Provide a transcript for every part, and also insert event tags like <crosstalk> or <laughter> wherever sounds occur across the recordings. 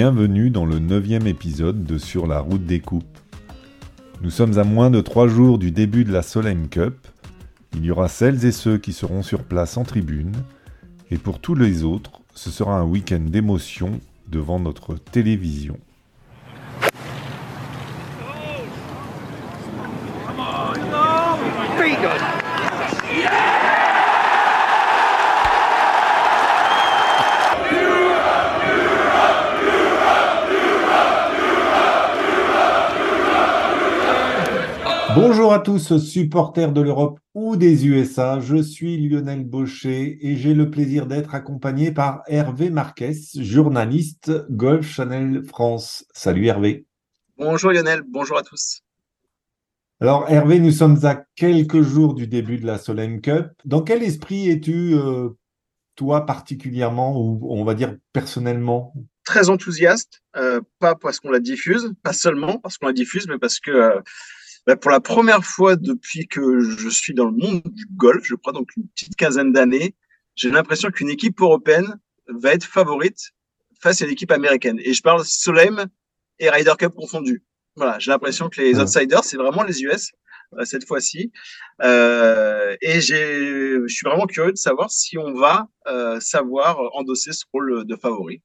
Bienvenue dans le neuvième épisode de Sur la route des coupes. Nous sommes à moins de trois jours du début de la Solheim Cup. Il y aura celles et ceux qui seront sur place en tribune, et pour tous les autres, ce sera un week-end d'émotion devant notre télévision. Bonjour à tous, supporters de l'Europe ou des USA. Je suis Lionel Baucher et j'ai le plaisir d'être accompagné par Hervé Marquez, journaliste Golf Channel France. Salut Hervé. Bonjour Lionel, bonjour à tous. Alors Hervé, nous sommes à quelques jours du début de la Solheim Cup. Dans quel esprit es-tu, euh, toi particulièrement, ou on va dire personnellement? Très enthousiaste, euh, pas parce qu'on la diffuse, pas seulement parce qu'on la diffuse, mais parce que euh, bah, pour la première fois depuis que je suis dans le monde du golf, je crois donc une petite quinzaine d'années, j'ai l'impression qu'une équipe européenne va être favorite face à l'équipe américaine. Et je parle Solheim et Ryder Cup confondus. Voilà, j'ai l'impression que les outsiders, c'est vraiment les US euh, cette fois-ci. Euh, et je suis vraiment curieux de savoir si on va euh, savoir endosser ce rôle de favori.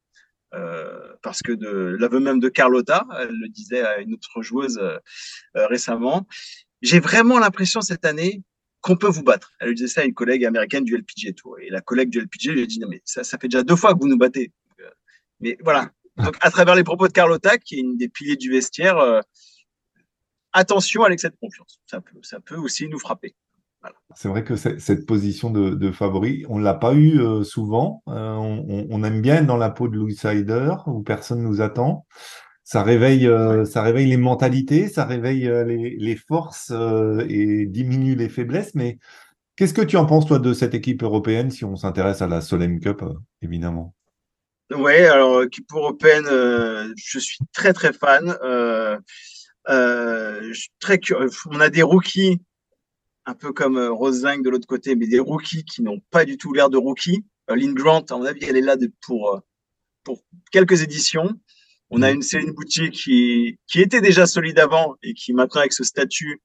Euh, parce que de l'aveu même de Carlotta, elle le disait à une autre joueuse euh, euh, récemment, j'ai vraiment l'impression cette année qu'on peut vous battre. Elle disait ça à une collègue américaine du LPG Tour. Et la collègue du LPG lui a dit, non mais ça, fait déjà deux fois que vous nous battez. Mais voilà. Donc à travers les propos de Carlotta, qui est une des piliers du vestiaire, attention l'excès de confiance. Ça peut, ça peut aussi nous frapper. C'est vrai que cette position de, favori, on ne l'a pas eu euh, souvent. Euh, on, aime bien être dans la peau de l'outsider où personne ne nous attend. Ça réveille, euh, ça réveille les mentalités, ça réveille les, forces et diminue les faiblesses. Mais qu'est-ce que tu en penses, toi, de cette équipe européenne si on s'intéresse à la Solheim Cup, évidemment? Oui, alors, équipe européenne, je suis très, très fan. je suis très On a des rookies un peu comme euh, Rosling de l'autre côté, mais des rookies qui n'ont pas du tout l'air de rookies. Euh, Lynn Grant, à mon avis, elle est là pour, euh, pour quelques éditions. On a mm. une Céline Boutier qui, qui était déjà solide avant et qui maintenant, avec ce statut,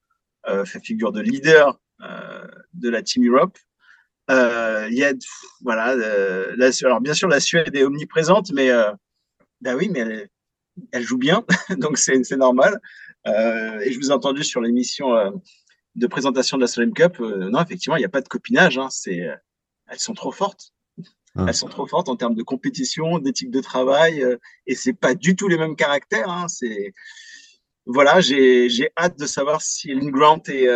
fait figure de leader de la Team Europe. il y a, voilà, la, alors bien sûr, la Suède est omniprésente, mais ben oui, mais elle, elle joue bien, <laughs> donc c'est normal. et je vous ai entendu sur l'émission de présentation de la Slam Cup, euh, non, effectivement, il n'y a pas de copinage. Hein, c'est, euh, elles sont trop fortes. Ah. Elles sont trop fortes en termes de compétition, d'éthique de travail, euh, et c'est pas du tout les mêmes caractères. Hein, c'est voilà, j'ai, j'ai hâte de savoir si Lynn Grant et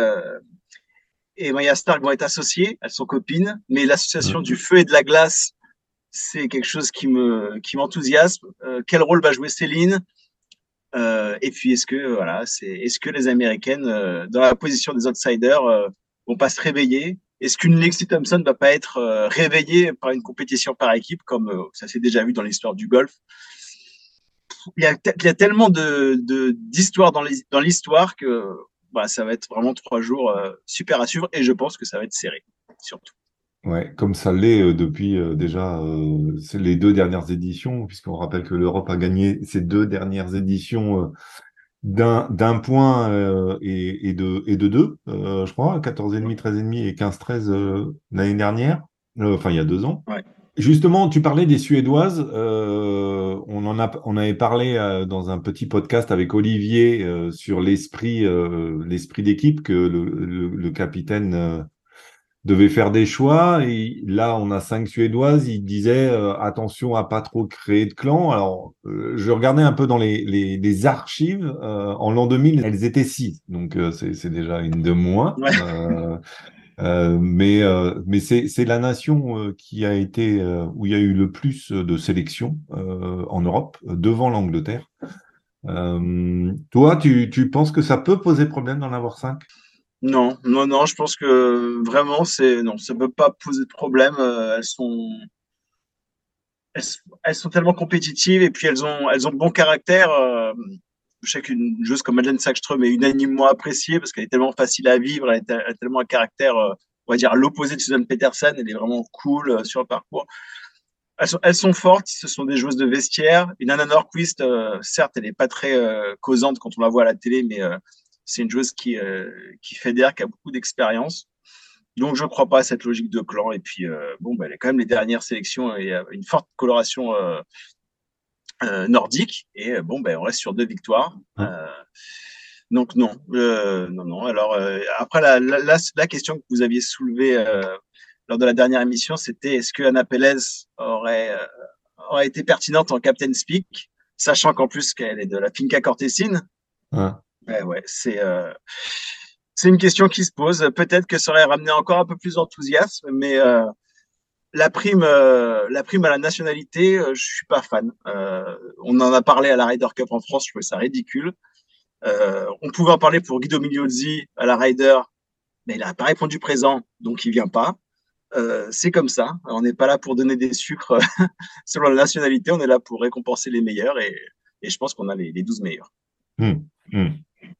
et Maya Stark vont être associées. Elles sont copines, mais l'association du feu et de la glace, c'est quelque chose qui me qui m'enthousiasme. quel rôle va jouer Céline? Euh, et puis, est-ce que, voilà, c'est, est-ce que les Américaines, euh, dans la position des outsiders, euh, vont pas se réveiller? Est-ce qu'une Lexi Thompson ne va pas être réveillée par une compétition par équipe, comme ça s'est déjà vu dans l'histoire du golf? Il y, a, il y a tellement de, d'histoires dans l'histoire que bah, ça va être vraiment trois jours super à suivre et je pense que ça va être serré, surtout. Ouais, comme ça l'est euh, depuis euh, déjà euh, les deux dernières éditions, puisqu'on rappelle que l'Europe a gagné ces deux dernières éditions d'un d'un point et, et, de et de deux, je crois, 14,5, 13,5 et 15-13 l'année dernière, enfin il y a deux ans. Ouais. Justement, tu parlais des Suédoises. on en a, on avait parlé dans un petit podcast avec Olivier sur l'esprit, l'esprit d'équipe que le, le, le capitaine devait faire des choix. Et là, on a cinq Suédoises. Il disait euh, attention à pas trop créer de clans. Alors, euh, je regardais un peu dans les, les, les archives. Euh, en l'an 2000, elles étaient six. Donc, c'est déjà une de moins. mais mais c'est la nation qui a été où il y a eu le plus de sélections en Europe devant l'Angleterre. toi, tu, tu penses que ça peut poser problème d'en avoir cinq? Non, non, non, je pense que vraiment, c'est non, ça ne peut pas poser de problème. Euh, elles sont, elles, sont tellement compétitives et puis elles ont, elles ont bon caractère. Euh, je sais qu'une joueuse comme Madeleine Sackström est unanimement appréciée parce qu'elle est tellement facile à vivre, elle, a tellement un caractère, euh, on va dire, à l'opposé de Susan Peterson. Elle est vraiment cool sur le parcours. elles sont, fortes, ce sont des joueuses de vestiaire. Une Anna Norquist, certes, elle n'est pas très causante quand on la voit à la télé, mais c'est une joueuse qui, qui fédère, qui a beaucoup d'expérience. Donc, je ne crois pas à cette logique de clan. Et puis, bon, bah, elle est quand même les dernières sélections et une forte coloration nordique. Et bon, ben, on reste sur deux victoires. donc, non. non, non. Alors, après, la, la, la, question que vous aviez soulevée lors de la dernière émission, c'était est-ce que Anna Pélez aurait, euh, aurait été pertinente en Captain Speak, sachant qu'en plus qu'elle est de la Finca Cortesine? Ouais. ouais, c'est euh, c'est une question qui se pose. Peut-être que ça aurait ramené encore un peu plus d'enthousiasme, mais euh, la prime, la prime à la nationalité, je suis pas fan. on en a parlé à la Ryder Cup en France, je trouvais ça ridicule. on pouvait en parler pour Guido Migliozzi à la Ryder, mais il n'a pas répondu présent, donc il vient pas. Euh, c'est comme ça. On n'est pas là pour donner des sucres <laughs> selon la nationalité, on est là pour récompenser les meilleurs et, je pense qu'on a les, les, 12 meilleurs. Hmm, hmm.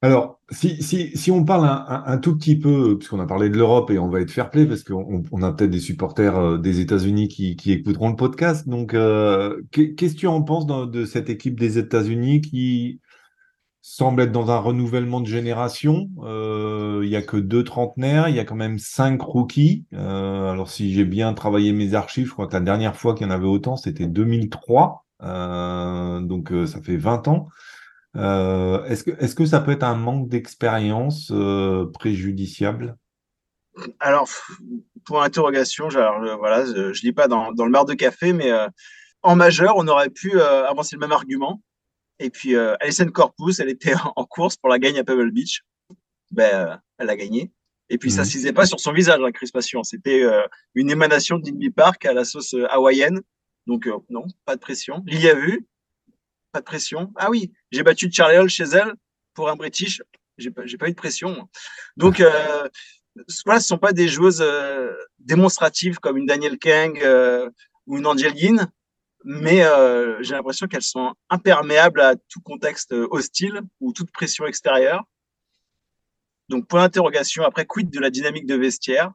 Alors, si, on parle un, tout petit peu, puisqu'on a parlé de l'Europe et on va être fair play, parce qu'on a peut-être des supporters euh, des États-Unis qui, écouteront le podcast. Donc, euh, qu'est-ce que tu en penses de cette équipe des États-Unis qui semble être dans un renouvellement de génération? Euh, il n'y a que deux trentenaires, il y a quand même cinq rookies. Alors si j'ai bien travaillé mes archives, je crois que la dernière fois qu'il y en avait autant, c'était 2003. Euh, donc ça fait 20 ans. Est-ce que, est-ce que ça peut être un manque d'expérience préjudiciable? Alors, pour interrogation, je, voilà, je, ne lis pas dans, dans, le mar de café, mais en majeur, on aurait pu avancer le même argument et puis, euh, Alison Corpus, elle était en course pour la gagne à Pebble Beach. Ben, euh, elle a gagné. Et puis, ça ne mhm. se pas sur son visage, la crispation. C'était euh, une émanation d'Inby Park à la sauce hawaïenne. Donc, non, pas de pression. Il y a vu, pas de pression. Ah oui, j'ai battu Charlie Hall chez elle pour un British. J'ai pas, pas eu de pression. Donc, voilà, ce sont pas des joueuses démonstratives comme une Danielle Kang ou une Angel Yin mais euh, j'ai l'impression qu'elles sont imperméables à tout contexte hostile ou toute pression extérieure. Donc, point d'interrogation. Après, quid de la dynamique de vestiaire?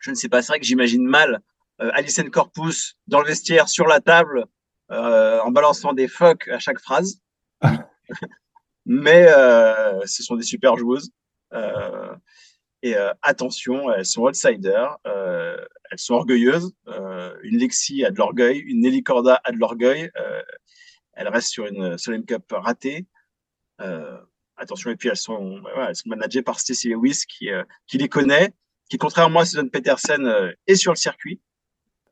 Je ne sais pas. C'est vrai que j'imagine mal euh, Alison Corpus dans le vestiaire, sur la table, euh, en balançant des fuck à chaque phrase. <laughs> mais euh, ce sont des super joueuses. Euh, et euh, attention, elles sont outsiders, euh, elles sont orgueilleuses. Euh, une Lexi a de l'orgueil, une Nelly Corda a de l'orgueil. elle reste sur une Solheim Cup ratée. attention, et puis elles sont, elles sont managées par Stacey Lewis qui, qui les connaît, qui contrairement à Susan Petersen est sur le circuit.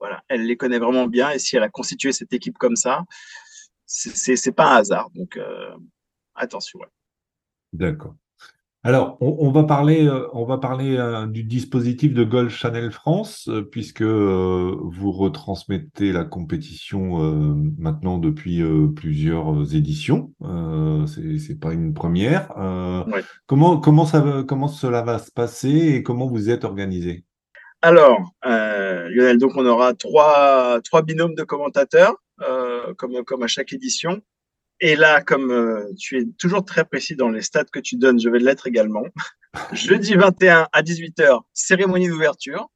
Voilà, elle les connaît vraiment bien et si elle a constitué cette équipe comme ça, c'est pas un hasard. Donc attention. D'accord. Alors, on, va parler, on va parler euh, euh, du dispositif de Golf Channel France, euh, puisque vous retransmettez la compétition maintenant depuis plusieurs éditions. Ce n'est pas une première. comment, comment, ça, comment cela va se passer et comment vous êtes organisé? Alors, Lionel, donc on aura trois, trois binômes de commentateurs, comme, comme à chaque édition. Et là, comme euh, tu es toujours très précis dans les stats que tu donnes, je vais l'être également. <laughs> Jeudi 21 à 18h, cérémonie d'ouverture.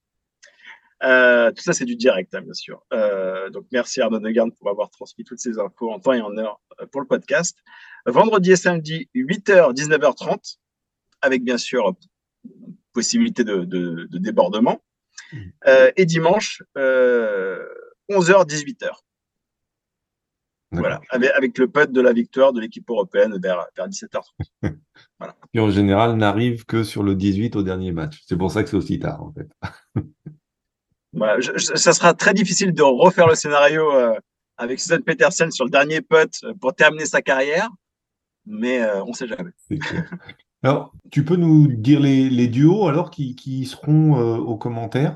Euh, tout ça, c'est du direct, hein, bien sûr. Euh, donc, merci Arnaud Negarn pour avoir transmis toutes ces infos en temps et en heure euh, pour le podcast. Vendredi et samedi, 8h, 19h30, avec bien sûr possibilité de, de, de débordement. Euh, et dimanche, 11h, 18h. Voilà, avec, le putt de la victoire de l'équipe européenne vers, 17h30. <laughs> voilà. En général n'arrive que sur le 18 au dernier match. C'est pour ça que c'est aussi tard, en fait. <laughs> voilà, ça sera très difficile de refaire le scénario euh, avec Susan Petersen sur le dernier putt euh, pour terminer sa carrière, mais euh, on ne sait jamais. Alors, tu peux nous dire les, duos alors qui, qui seront aux commentaires?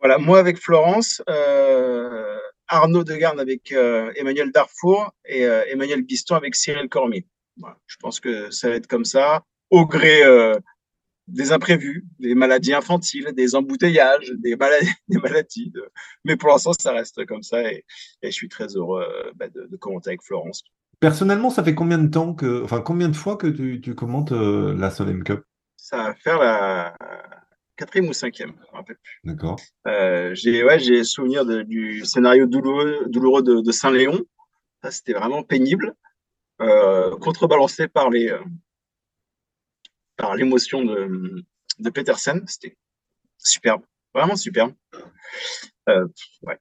Voilà, moi avec Florence. Arnaud Degarne avec euh, Emmanuel Darfour et euh, Emmanuel Guiston avec Cyril Cormier. Je pense que ça va être comme ça, au gré euh, des imprévus, des maladies infantiles, des embouteillages, des <laughs> maladies. Mais pour l'instant, ça reste comme ça et, je suis très heureux bah, de, commenter avec Florence. Personnellement, ça fait combien de temps que, enfin, combien de fois que tu, commentes la Solheim Cup? Ça va faire la quatrième ou cinquième, je me rappelle plus. D'accord. Euh, j'ai ouais, j'ai souvenir de, du scénario douloureux, douloureux de, de Saint-Léon. Ça, c'était vraiment pénible, euh, contrebalancé par les euh, par l'émotion de, de Petersen. C'était superbe, vraiment superbe. Euh,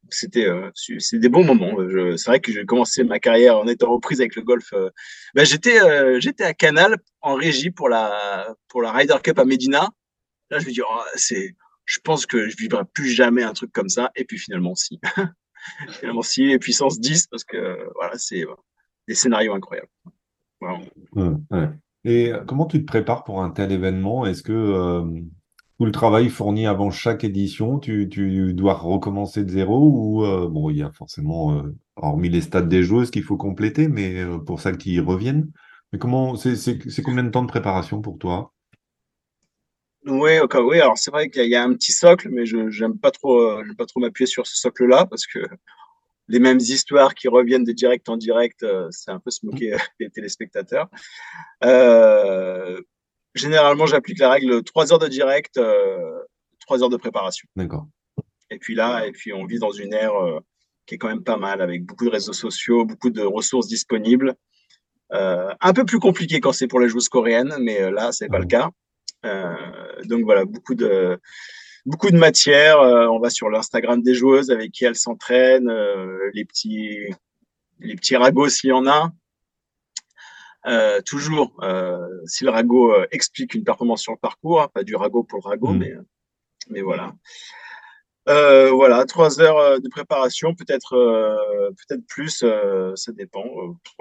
c'était euh, c'est des bons moments. C'est vrai que j'ai commencé ma carrière en étant reprise avec le golf. Euh, ben, j'étais euh, j'étais à Canal en régie pour la pour la Ryder Cup à Medina. Là, je me dis, oh, c'est, je pense que je vivrai plus jamais un truc comme ça. Et puis finalement, si. <laughs> finalement, si. Et puissance 10, parce que voilà, c'est des scénarios incroyables. Et comment tu te prépares pour un tel événement? Est-ce que tout le travail fourni avant chaque édition, tu, dois recommencer de zéro ou euh, bon, il y a forcément, euh, hormis les stades des joueuses qu'il faut compléter, mais euh, pour celles qui reviennent. Mais comment, c'est combien de temps de préparation pour toi? Oui, okay, oui. Alors c'est vrai qu'il y, a un petit socle, mais je n'aime pas trop, pas trop m'appuyer sur ce socle-là parce que les mêmes histoires qui reviennent de direct en direct, c'est un peu se moquer <laughs> des téléspectateurs. Généralement, j'applique la règle 3 heures de direct, euh, 3 heures de préparation. D'accord. Et puis là, et puis on vit dans une ère euh, qui est quand même pas mal, avec beaucoup de réseaux sociaux, beaucoup de ressources disponibles. Euh, un peu plus compliqué quand c'est pour les joueuses coréennes, mais euh, là, c'est pas le cas. Donc voilà, beaucoup de beaucoup de matière. On va sur l'Instagram des joueuses avec qui elles s'entraînent, les petits les petits ragots s'il y en a. Euh, toujours, euh, si le ragot euh, explique une performance sur le parcours, hein, pas du ragot pour le ragot, mmh. mais, mais voilà. Euh, voilà, trois heures de préparation, peut-être peut-être plus, ça dépend.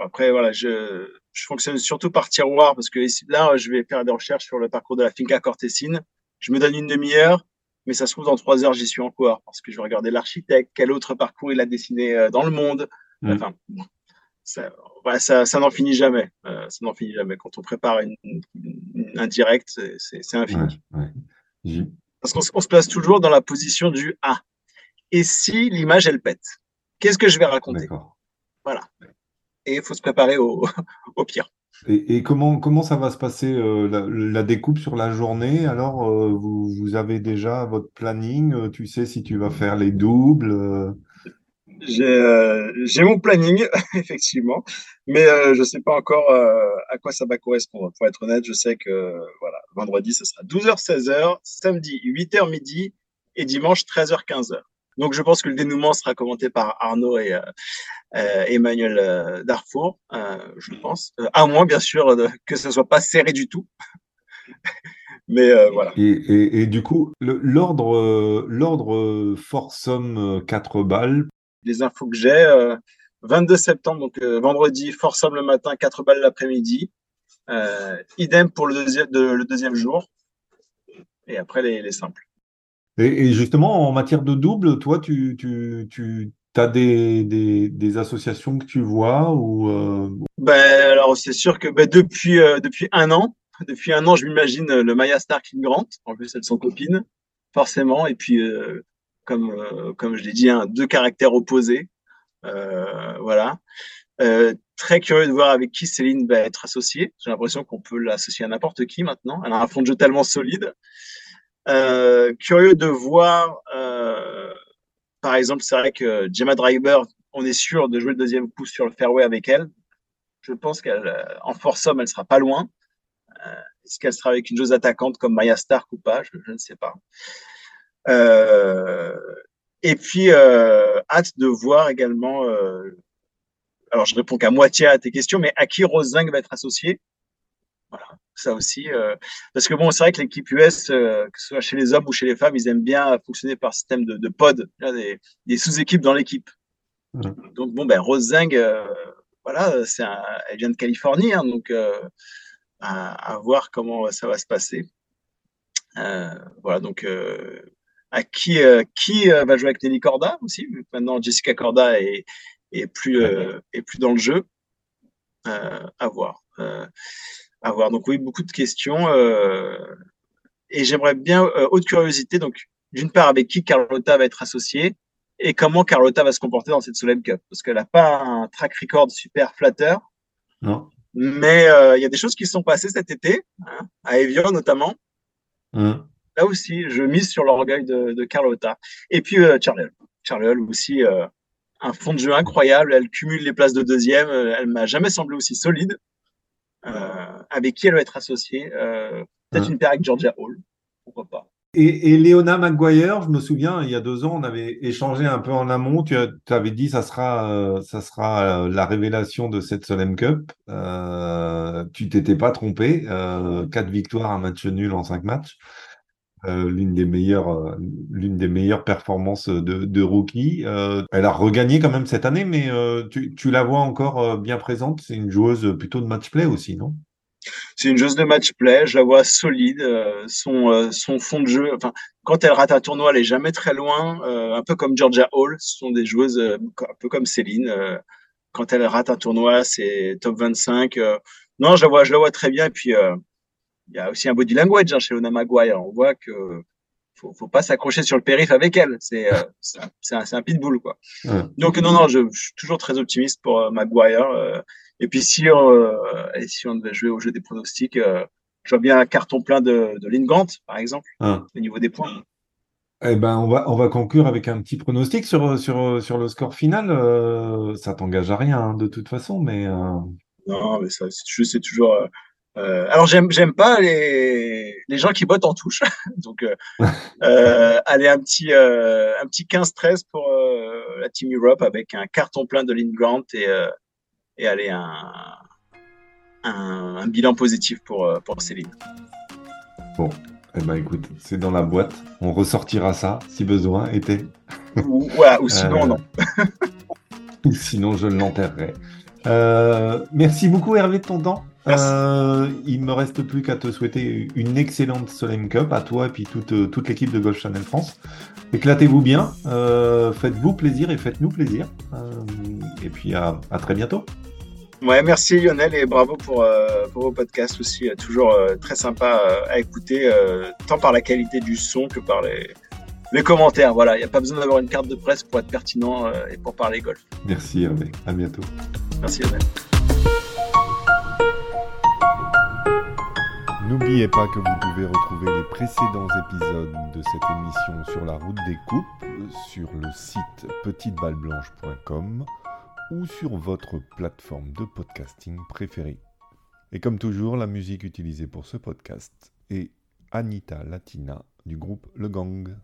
Après, voilà, je, je fonctionne surtout par tiroir parce que là, je vais faire des recherches sur le parcours de la Finca Cortesine. Je me donne une demi-heure, mais ça se trouve dans trois heures, j'y suis encore parce que je vais regarder l'architecte, quel autre parcours il a dessiné dans le monde. Mmh. Enfin, ça, ouais, ça, ça n'en finit jamais. Euh, ça n'en finit jamais. Quand on prépare une, une, un direct, c'est infini. Ouais, ouais. Parce qu'on on se place toujours dans la position du Ah. Et si l'image, elle pète Qu'est-ce que je vais raconter? Voilà. Et il faut se préparer au, <laughs> au pire. Et, et, comment, comment ça va se passer euh, la, la, découpe sur la journée? Alors, euh, vous, vous, avez déjà votre planning? Tu sais si tu vas faire les doubles euh? Euh, j'ai mon planning, <laughs> effectivement, mais euh, je ne sais pas encore euh, à quoi ça va correspondre. Pour être honnête, je sais que voilà, vendredi, ce sera 12h, 16h, samedi, 8h midi et dimanche, 13h, 15h. Donc, je pense que le dénouement sera commenté par Arnaud et Emmanuel Darfour, je pense. à moins, bien sûr, que ce ne soit pas serré du tout. <laughs> Mais voilà. Et, et, et, du coup, l'ordre l'ordre force somme 4 balles les infos que j'ai. 22 euh, septembre, donc euh, vendredi, Force le matin, 4 balles l'après-midi. Euh, idem pour le deuxième, le deuxième jour. Et après, les, les simples. Et, justement, en matière de double, toi, tu, tu, tu as des, des, des, associations que tu vois ou ben, Alors, c'est sûr que ben, depuis, depuis un an, depuis un an, je m'imagine le Maya Stark Grant. En plus, elles sont copines, forcément. Et puis, comme, euh, comme je l'ai dit, hein, deux caractères opposés. Euh, voilà. Euh, très curieux de voir avec qui Céline va être associée. J'ai l'impression qu'on peut l'associer à n'importe qui maintenant. Elle a un fond de jeu tellement solide. Curieux de voir, par exemple, c'est vrai que Gemma Driver, on est sûr de jouer le deuxième coup sur le fairway avec elle. Je pense qu'elle, en force somme, elle sera pas loin. Est-ce qu'elle sera avec une joueuse attaquante comme Maya Stark ou pas? Je, ne sais pas. Euh, et puis, euh, hâte de voir également, euh, alors je réponds qu'à moitié à tes questions, mais à qui Rosing va être associé? Voilà, ça aussi. Euh, parce que bon, c'est vrai que l'équipe US, euh, que ce soit chez les hommes ou chez les femmes, ils aiment bien fonctionner par système de, de pod, des, des sous-équipes dans l'équipe. Mmh. Donc bon, ben Rosing, euh, voilà, c'est elle vient de Californie, hein, donc à, à, voir comment ça va se passer. voilà, donc à qui, euh, qui euh, va jouer avec Nelly Corda aussi. Maintenant, Jessica Corda est, est, plus, euh, est plus dans le jeu. à voir. à voir. Donc, oui, beaucoup de questions. et j'aimerais bien, haute curiosité, donc, d'une part, avec qui Carlotta va être associée et comment Carlotta va se comporter dans cette Solheim Cup. Parce qu'elle n'a pas un track record super flatteur. Non. Mais il y a des choses qui se sont passées cet été, hein, à Evian notamment. Mmh. Là aussi, je mise sur l'orgueil de, de Carlotta. Et puis euh, Charlie Charlie aussi, euh, un fond de jeu incroyable. Elle cumule les places de deuxième. Elle m'a jamais semblé aussi solide. avec qui elle va être associée Peut-être une paire avec Georgia Hall. Pourquoi pas et, et Léona Maguire, je me souviens, il y a deux ans, on avait échangé un peu en amont. Tu, avais dit ça sera, euh, ça sera euh, la révélation de cette Solem Cup. Euh, tu t'étais pas trompé. Euh, quatre victoires, un match nul en cinq matchs. L'une des meilleures, l'une des meilleures performances de, rookie. elle a regagné quand même cette année, mais tu, tu, la vois encore bien présente. C'est une joueuse plutôt de match play aussi, non? C'est une joueuse de match play, je la vois solide. Euh, son, euh, son fond de jeu, enfin, quand elle rate un tournoi, elle est jamais très loin. Euh, un peu comme Georgia Hall, ce sont des joueuses un peu comme Céline. quand elle rate un tournoi, c'est top 25. non, je la vois, je la vois très bien. Et puis il y a aussi un body language hein, chez Lona Maguire. On voit que faut, faut pas s'accrocher sur le périph avec elle. C'est c'est un, un, pitbull quoi. Donc non non, je, je, suis toujours très optimiste pour Maguire. Et puis si, euh, si on devait jouer au jeu des pronostics, euh, je vois bien un carton plein de, de Lingant, par exemple, ah. au niveau des points. Eh ben, on va, on va conclure avec un petit pronostic sur, sur, sur le score final. Euh, ça t'engage à rien, hein, de toute façon, mais. Euh... Non, mais ça, c'est toujours. Euh, euh, alors, j'aime, j'aime pas les, les gens qui bottent en touche. <laughs> Donc, <laughs> euh, allez, un petit, un petit 15-13 pour la Team Europe avec un carton plein de Lindgrant et, et aller un, un, bilan positif pour, euh, pour Céline. Bon, eh ben écoute, c'est dans la boîte. On ressortira ça si besoin était. Ou, ou sinon, euh, non. <laughs> ou sinon, je l'enterrerai. Euh, merci beaucoup, Hervé, de ton temps. Euh, il me reste plus qu'à te souhaiter une excellente Solheim Cup à toi et puis toute, toute l'équipe de Golf Channel France. Éclatez-vous bien, faites-vous plaisir et faites-nous plaisir. et puis à très bientôt. Ouais, merci Lionel et bravo pour, euh, pour vos podcasts aussi, euh, toujours euh, très sympa à écouter, tant par la qualité du son que par les, les commentaires. Voilà, il n'y a pas besoin d'avoir une carte de presse pour être pertinent et pour parler golf. Merci Hervé, à bientôt. Merci Lionel. N'oubliez pas que vous pouvez retrouver les précédents épisodes de cette émission sur la route des coupes sur le site petiteballeblanche.com ou sur votre plateforme de podcasting préférée. Et comme toujours, la musique utilisée pour ce podcast est Anita Latina du groupe Le Gang.